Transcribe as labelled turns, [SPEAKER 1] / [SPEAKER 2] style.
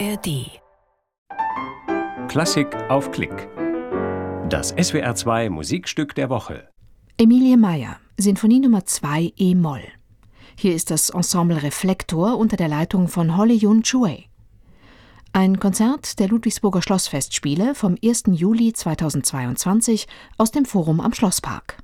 [SPEAKER 1] ARD.
[SPEAKER 2] Klassik auf Klick. Das SWR2 Musikstück der Woche.
[SPEAKER 3] Emilie Meyer, Sinfonie Nummer 2 E-Moll. Hier ist das Ensemble Reflektor unter der Leitung von Holly Yun Chue. Ein Konzert der Ludwigsburger Schlossfestspiele vom 1. Juli 2022 aus dem Forum am Schlosspark.